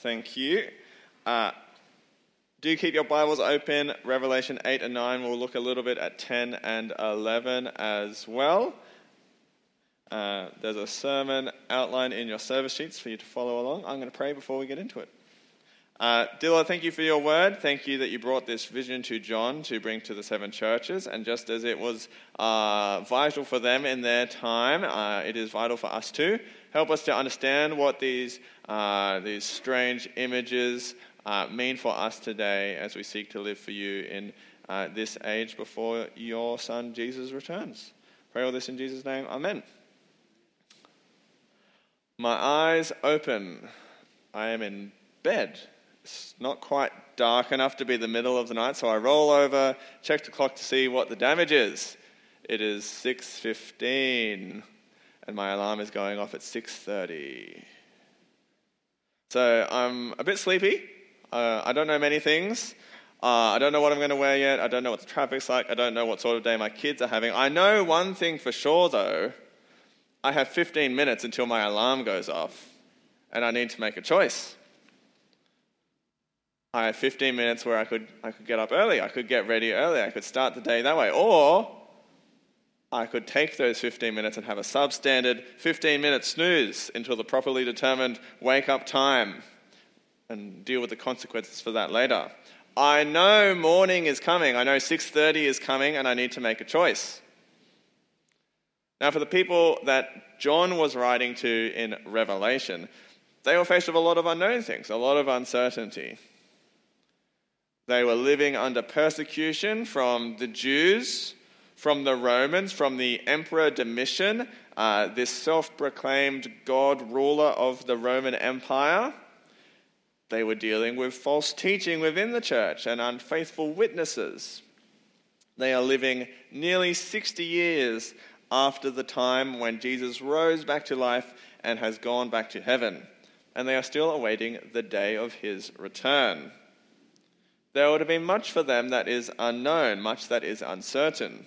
Thank you. Uh, do keep your Bibles open. Revelation 8 and 9. We'll look a little bit at 10 and 11 as well. Uh, there's a sermon outline in your service sheets for you to follow along. I'm going to pray before we get into it. Uh, thank you for your word. Thank you that you brought this vision to John to bring to the seven churches. And just as it was uh, vital for them in their time, uh, it is vital for us too. Help us to understand what these, uh, these strange images uh, mean for us today as we seek to live for you in uh, this age before your Son Jesus returns. Pray all this in Jesus' name. Amen. My eyes open. I am in bed. It's not quite dark enough to be the middle of the night, so I roll over, check the clock to see what the damage is. It is 6:15 and my alarm is going off at 6:30. So I'm a bit sleepy. Uh, I don't know many things. Uh, I don't know what I'm going to wear yet. I don't know what the traffic's like. I don't know what sort of day my kids are having. I know one thing for sure, though. I have 15 minutes until my alarm goes off, and I need to make a choice. I have 15 minutes where I could, I could get up early, I could get ready early, I could start the day that way. Or I could take those 15 minutes and have a substandard 15 minute snooze until the properly determined wake up time and deal with the consequences for that later. I know morning is coming. I know 6:30 is coming and I need to make a choice. Now for the people that John was writing to in Revelation, they were faced with a lot of unknown things, a lot of uncertainty. They were living under persecution from the Jews, from the Romans, from the Emperor Domitian, uh, this self proclaimed God ruler of the Roman Empire. They were dealing with false teaching within the church and unfaithful witnesses. They are living nearly 60 years after the time when Jesus rose back to life and has gone back to heaven. And they are still awaiting the day of his return. There would have been much for them that is unknown, much that is uncertain.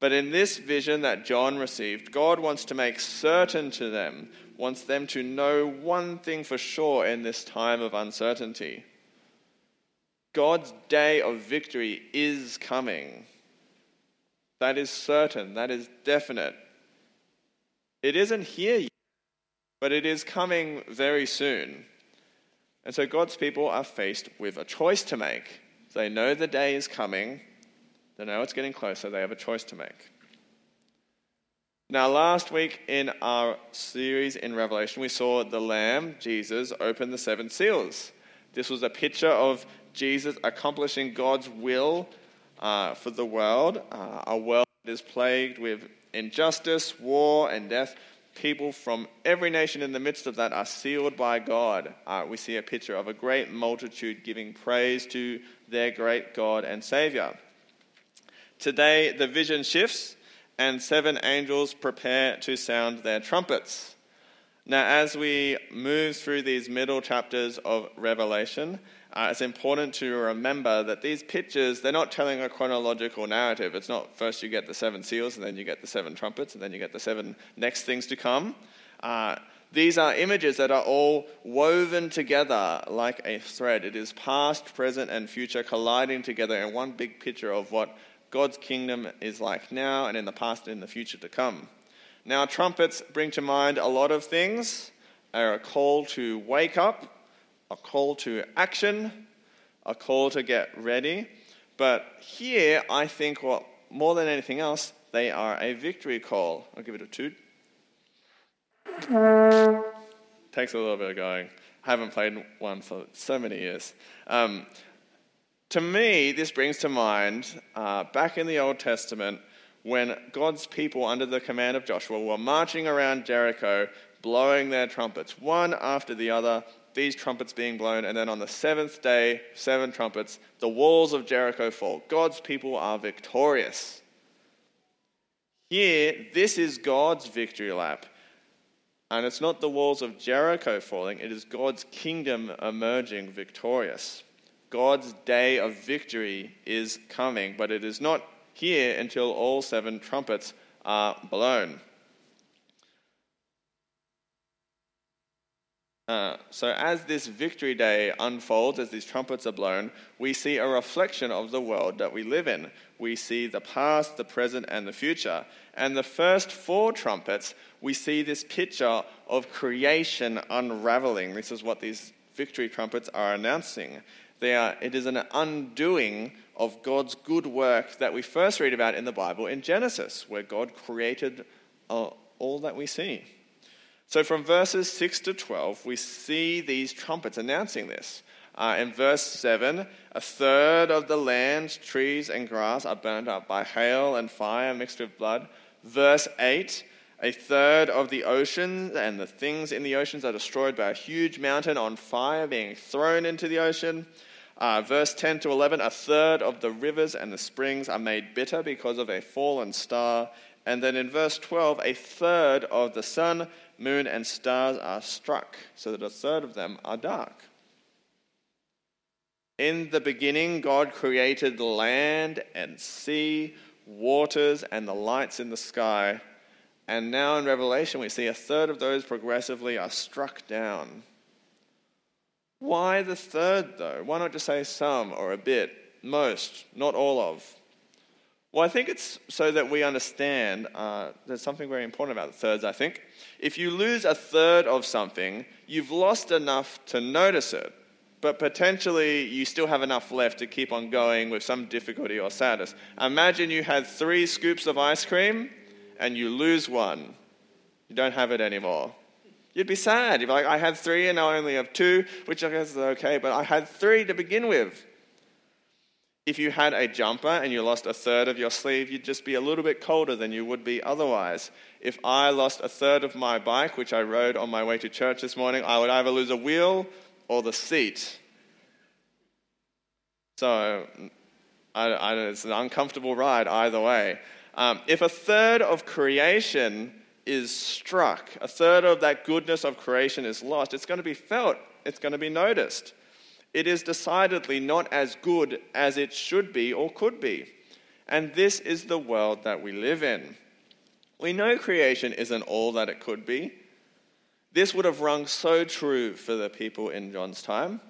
But in this vision that John received, God wants to make certain to them, wants them to know one thing for sure in this time of uncertainty God's day of victory is coming. That is certain, that is definite. It isn't here yet, but it is coming very soon. And so God's people are faced with a choice to make. They know the day is coming, they know it's getting closer, they have a choice to make. Now, last week in our series in Revelation, we saw the Lamb, Jesus, open the seven seals. This was a picture of Jesus accomplishing God's will uh, for the world, uh, a world that is plagued with injustice, war, and death. People from every nation in the midst of that are sealed by God. Uh, we see a picture of a great multitude giving praise to their great God and Savior. Today, the vision shifts, and seven angels prepare to sound their trumpets. Now, as we move through these middle chapters of Revelation, uh, it's important to remember that these pictures, they're not telling a chronological narrative. It's not first you get the seven seals, and then you get the seven trumpets, and then you get the seven next things to come. Uh, these are images that are all woven together like a thread. It is past, present, and future colliding together in one big picture of what God's kingdom is like now and in the past and in the future to come. Now, trumpets bring to mind a lot of things. They are a call to wake up, a call to action, a call to get ready. But here, I think what more than anything else, they are a victory call. I'll give it a toot. Takes a little bit of going. I haven't played one for so many years. Um, to me, this brings to mind uh, back in the Old Testament when God's people, under the command of Joshua, were marching around Jericho, blowing their trumpets, one after the other, these trumpets being blown, and then on the seventh day, seven trumpets, the walls of Jericho fall. God's people are victorious. Here, this is God's victory lap. And it's not the walls of Jericho falling, it is God's kingdom emerging victorious. God's day of victory is coming, but it is not here until all seven trumpets are blown. Uh, so, as this victory day unfolds, as these trumpets are blown, we see a reflection of the world that we live in. We see the past, the present, and the future. And the first four trumpets, we see this picture of creation unraveling. This is what these victory trumpets are announcing. Are, it is an undoing of God's good work that we first read about in the Bible in Genesis, where God created uh, all that we see. So from verses 6 to 12, we see these trumpets announcing this. Uh, in verse 7, a third of the land, trees, and grass are burned up by hail and fire mixed with blood. Verse 8, a third of the oceans and the things in the oceans are destroyed by a huge mountain on fire being thrown into the ocean. Uh, verse 10 to 11, a third of the rivers and the springs are made bitter because of a fallen star. And then in verse 12, a third of the sun moon, and stars are struck, so that a third of them are dark. In the beginning, God created the land and sea, waters, and the lights in the sky. And now in Revelation, we see a third of those progressively are struck down. Why the third, though? Why not just say some or a bit, most, not all of? Well, I think it's so that we understand uh, there's something very important about the thirds, I think. If you lose a third of something, you've lost enough to notice it, but potentially you still have enough left to keep on going with some difficulty or sadness. Imagine you had three scoops of ice cream and you lose one. You don't have it anymore. You'd be sad. You'd be like, I had three and now I only have two, which I guess is okay, but I had three to begin with. If you had a jumper and you lost a third of your sleeve, you'd just be a little bit colder than you would be otherwise. If I lost a third of my bike, which I rode on my way to church this morning, I would either lose a wheel or the seat. So I, I, it's an uncomfortable ride either way. Um, if a third of creation is struck, a third of that goodness of creation is lost, it's going to be felt, it's going to be noticed it is decidedly not as good as it should be or could be. And this is the world that we live in. We know creation isn't all that it could be. This would have rung so true for the people in John's time.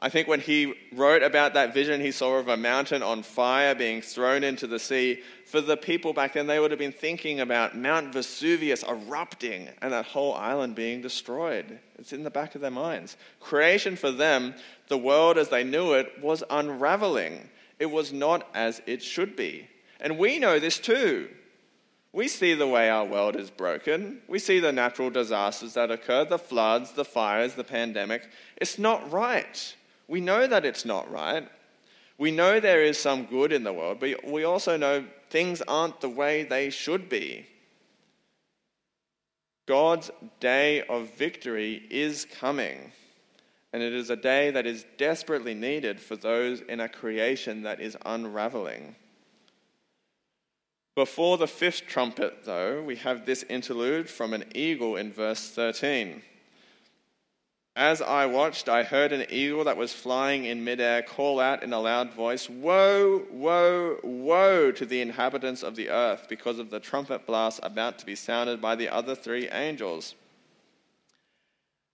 I think when he wrote about that vision he saw of a mountain on fire being thrown into the sea, for the people back then, they would have been thinking about Mount Vesuvius erupting and that whole island being destroyed. It's in the back of their minds. Creation for them, the world as they knew it, was unraveling. It was not as it should be. And we know this too. We see the way our world is broken. We see the natural disasters that occur the floods, the fires, the pandemic. It's not right. We know that it's not right. We know there is some good in the world, but we also know things aren't the way they should be. God's day of victory is coming, and it is a day that is desperately needed for those in a creation that is unraveling. Before the fifth trumpet, though, we have this interlude from an eagle in verse 13. As I watched, I heard an eagle that was flying in midair call out in a loud voice, Woe, woe, woe to the inhabitants of the earth because of the trumpet blast about to be sounded by the other three angels.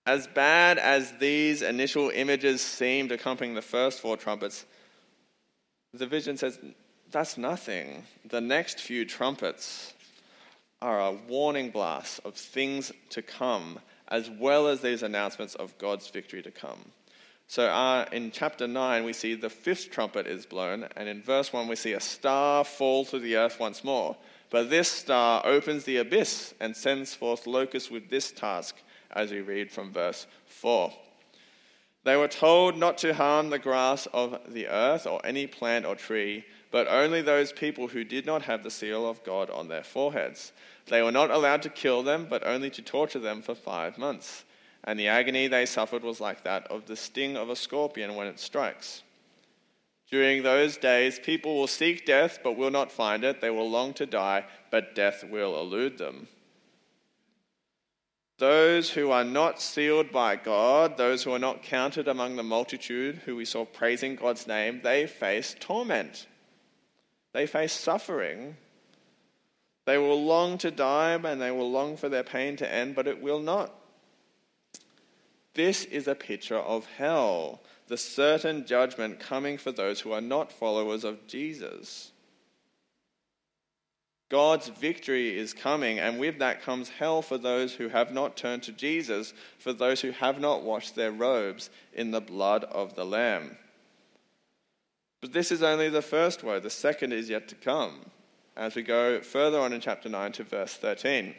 As bad as these initial images seemed accompanying the first four trumpets, the vision says that's nothing. The next few trumpets are a warning blast of things to come as well as these announcements of God's victory to come. So uh, in chapter 9, we see the fifth trumpet is blown, and in verse 1, we see a star fall to the earth once more. But this star opens the abyss and sends forth locusts with this task, as we read from verse 4. They were told not to harm the grass of the earth or any plant or tree, but only those people who did not have the seal of God on their foreheads. They were not allowed to kill them, but only to torture them for five months. And the agony they suffered was like that of the sting of a scorpion when it strikes. During those days, people will seek death, but will not find it. They will long to die, but death will elude them. Those who are not sealed by God, those who are not counted among the multitude who we saw praising God's name, they face torment. They face suffering they will long to die and they will long for their pain to end, but it will not. This is a picture of hell, the certain judgment coming for those who are not followers of Jesus. God's victory is coming, and with that comes hell for those who have not turned to Jesus, for those who have not washed their robes in the blood of the Lamb. But this is only the first woe, the second is yet to come, as we go further on in chapter 9 to verse 13.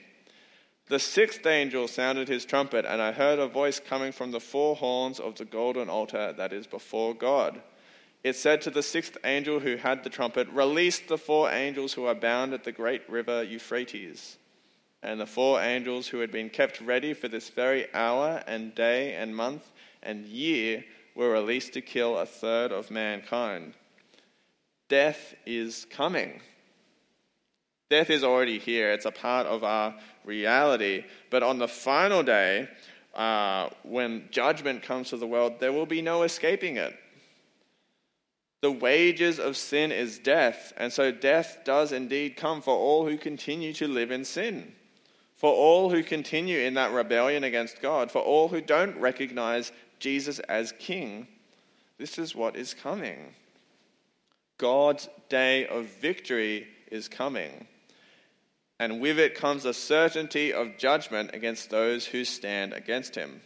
The sixth angel sounded his trumpet, and I heard a voice coming from the four horns of the golden altar that is before God it said to the sixth angel who had the trumpet, Release the four angels who are bound at the great river Euphrates. And the four angels who had been kept ready for this very hour and day and month and year were released to kill a third of mankind. Death is coming. Death is already here, it's a part of our reality. But on the final day, uh, when judgment comes to the world, there will be no escaping it. The wages of sin is death, and so death does indeed come for all who continue to live in sin, for all who continue in that rebellion against God, for all who don't recognize Jesus as King. This is what is coming. God's day of victory is coming, and with it comes a certainty of judgment against those who stand against him.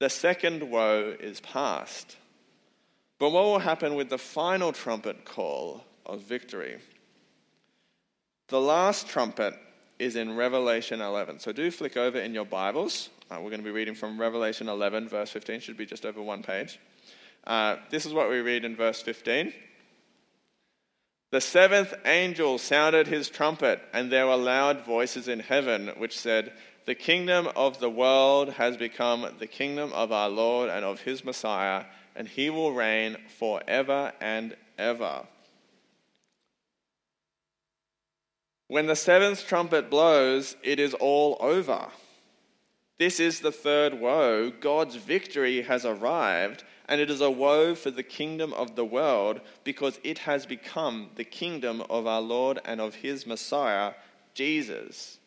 The second woe is past. But what will happen with the final trumpet call of victory? The last trumpet is in Revelation 11. So do flick over in your Bibles. Uh, we're going to be reading from Revelation 11, verse 15, should be just over one page. Uh, this is what we read in verse 15. The seventh angel sounded his trumpet, and there were loud voices in heaven which said, The kingdom of the world has become the kingdom of our Lord and of his Messiah and he will reign forever and ever. When the seventh trumpet blows, it is all over. This is the third woe. God's victory has arrived, and it is a woe for the kingdom of the world because it has become the kingdom of our Lord and of his Messiah, Jesus.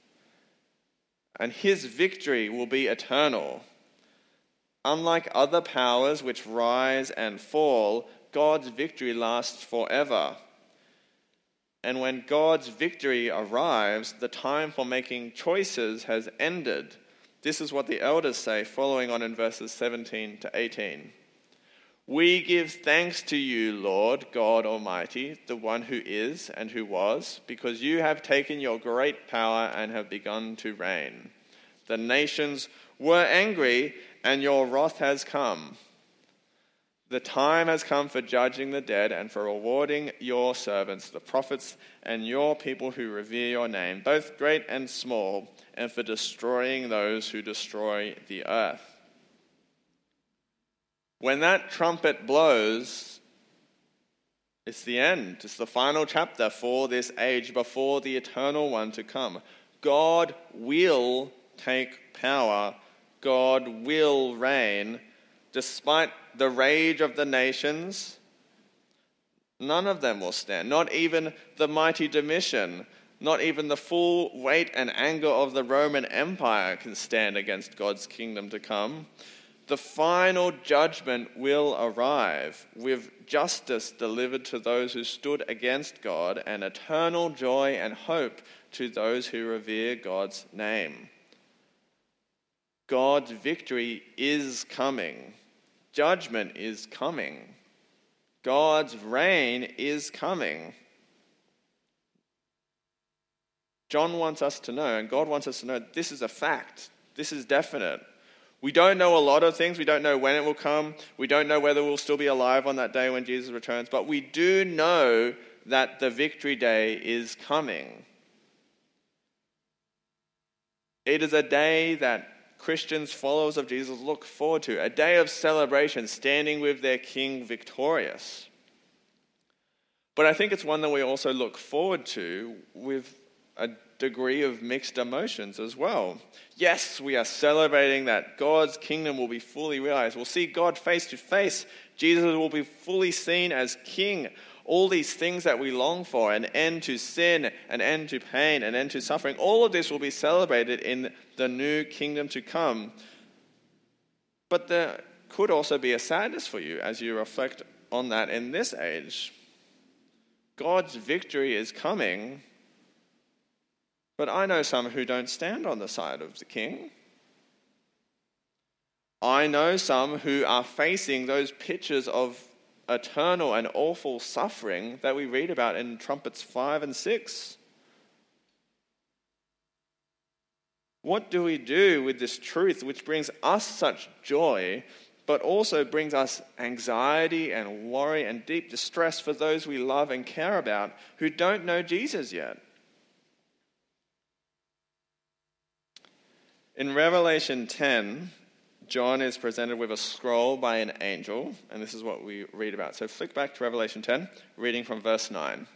And his victory will be eternal. Unlike other powers which rise and fall, God's victory lasts forever. And when God's victory arrives, the time for making choices has ended. This is what the elders say, following on in verses 17 to 18. We give thanks to you, Lord God Almighty, the one who is and who was, because you have taken your great power and have begun to reign. The nations were angry and your wrath has come. The time has come for judging the dead and for rewarding your servants, the prophets, and your people who revere your name, both great and small, and for destroying those who destroy the earth. When that trumpet blows, it's the end. It's the final chapter for this age before the eternal one to come. God will take power God will reign despite the rage of the nations. None of them will stand, not even the mighty Domitian, not even the full weight and anger of the Roman Empire can stand against God's kingdom to come. The final judgment will arrive with justice delivered to those who stood against God and eternal joy and hope to those who revere God's name. God's victory is coming. Judgment is coming. God's reign is coming. John wants us to know, and God wants us to know, this is a fact. This is definite. We don't know a lot of things. We don't know when it will come. We don't know whether we'll still be alive on that day when Jesus returns. But we do know that the victory day is coming. It is a day that Christians, followers of Jesus, look forward to a day of celebration, standing with their King victorious. But I think it's one that we also look forward to with a degree of mixed emotions as well. Yes, we are celebrating that God's kingdom will be fully realized. We'll see God face to face. Jesus will be fully seen as king. All these things that we long for an end to sin, an end to pain, an end to suffering all of this will be celebrated in the new kingdom to come. But there could also be a sadness for you as you reflect on that in this age. God's victory is coming, but I know some who don't stand on the side of the king. I know some who are facing those pictures of eternal and awful suffering that we read about in Trumpets 5 and 6. What do we do with this truth which brings us such joy, but also brings us anxiety and worry and deep distress for those we love and care about who don't know Jesus yet? In Revelation 10, John is presented with a scroll by an angel, and this is what we read about. So flick back to Revelation 10, reading from verse 9.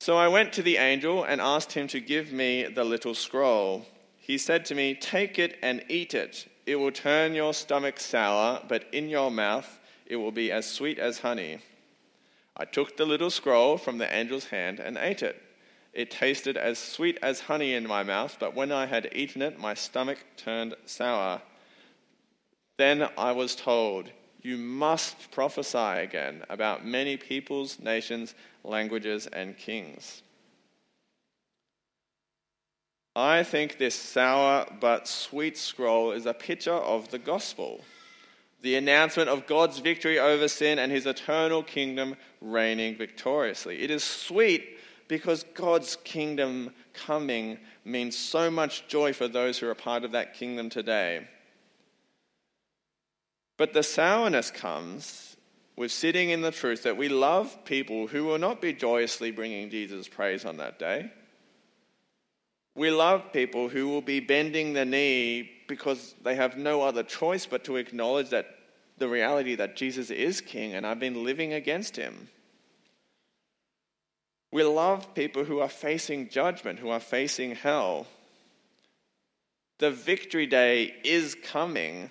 So I went to the angel and asked him to give me the little scroll. He said to me, Take it and eat it. It will turn your stomach sour, but in your mouth it will be as sweet as honey. I took the little scroll from the angel's hand and ate it. It tasted as sweet as honey in my mouth, but when I had eaten it, my stomach turned sour. Then I was told, You must prophesy again about many peoples, nations, languages, and kings. I think this sour but sweet scroll is a picture of the gospel, the announcement of God's victory over sin and his eternal kingdom reigning victoriously. It is sweet because God's kingdom coming means so much joy for those who are part of that kingdom today. But the sourness comes with sitting in the truth that we love people who will not be joyously bringing Jesus praise on that day. We love people who will be bending the knee because they have no other choice but to acknowledge that the reality that Jesus is king and I've been living against him. We love people who are facing judgment, who are facing hell. The victory day is coming,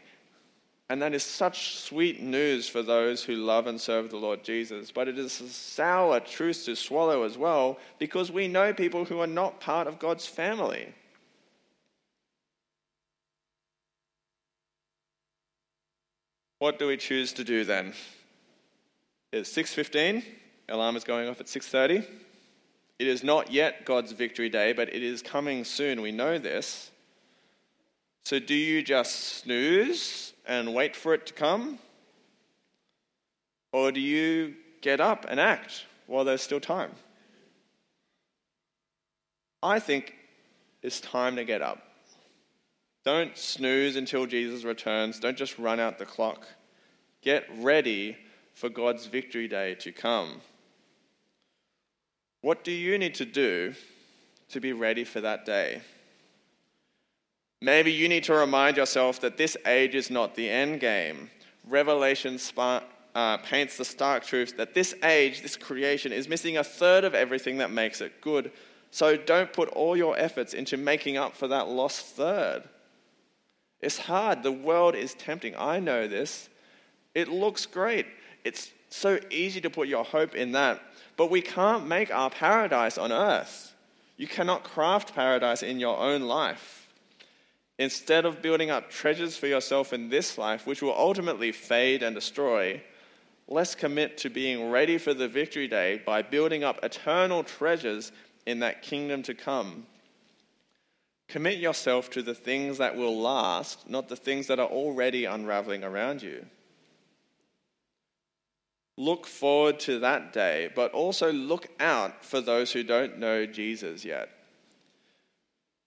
and that is such sweet news for those who love and serve the Lord Jesus. But it is a sour truth to swallow as well, because we know people who are not part of God's family. What do we choose to do then? It's 6:15. Alarm is going off at 6:30. It is not yet God's victory day, but it is coming soon. We know this. So, do you just snooze and wait for it to come? Or do you get up and act while there's still time? I think it's time to get up. Don't snooze until Jesus returns. Don't just run out the clock. Get ready for God's victory day to come. What do you need to do to be ready for that day? Maybe you need to remind yourself that this age is not the end game. Revelation uh, paints the stark truth that this age, this creation, is missing a third of everything that makes it good. So don't put all your efforts into making up for that lost third. It's hard. The world is tempting. I know this. It looks great. It's so easy to put your hope in that. But we can't make our paradise on earth. You cannot craft paradise in your own life. Instead of building up treasures for yourself in this life, which will ultimately fade and destroy, let's commit to being ready for the victory day by building up eternal treasures in that kingdom to come. Commit yourself to the things that will last, not the things that are already unraveling around you. Look forward to that day, but also look out for those who don't know Jesus yet.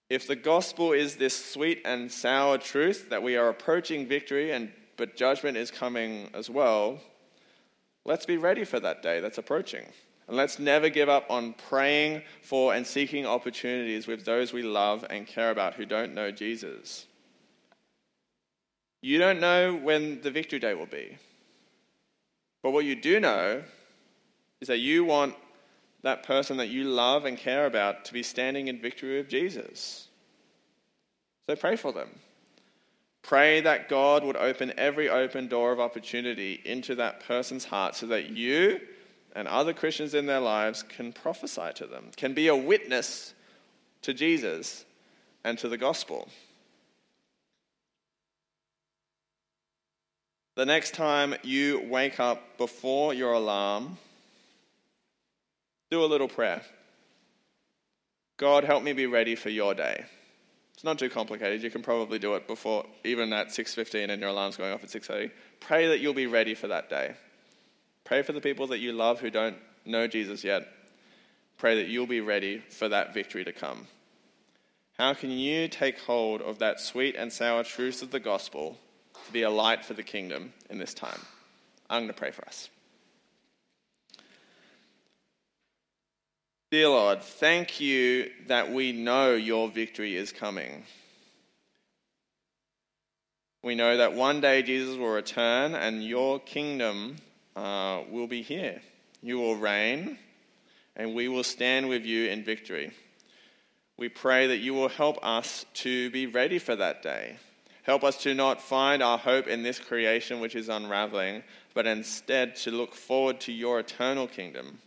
If the gospel is this sweet and sour truth that we are approaching victory and but judgment is coming as well, let's be ready for that day that's approaching. And let's never give up on praying for and seeking opportunities with those we love and care about who don't know Jesus. You don't know when the victory day will be. But what you do know is that you want that person that you love and care about to be standing in victory with Jesus. So pray for them. Pray that God would open every open door of opportunity into that person's heart so that you and other Christians in their lives can prophesy to them, can be a witness to Jesus and to the gospel. The next time you wake up before your alarm, do a little prayer. God, help me be ready for your day. It's not too complicated. You can probably do it before, even at 6.15 and your alarm's going off at 6.30. Pray that you'll be ready for that day. Pray for the people that you love who don't know Jesus yet. Pray that you'll be ready for that victory to come. How can you take hold of that sweet and sour truth of the gospel to be a light for the kingdom in this time. I'm going to pray for us. Dear Lord, thank you that we know your victory is coming. We know that one day Jesus will return and your kingdom uh, will be here. You will reign and we will stand with you in victory. We pray that you will help us to be ready for that day Help us to not find our hope in this creation which is unraveling, but instead to look forward to your eternal kingdom.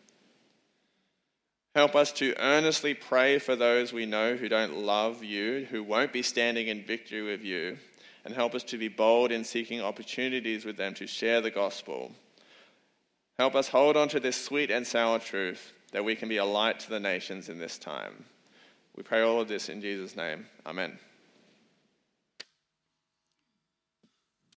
Help us to earnestly pray for those we know who don't love you, who won't be standing in victory with you, and help us to be bold in seeking opportunities with them to share the gospel. Help us hold on to this sweet and sour truth that we can be a light to the nations in this time. We pray all of this in Jesus' name. Amen.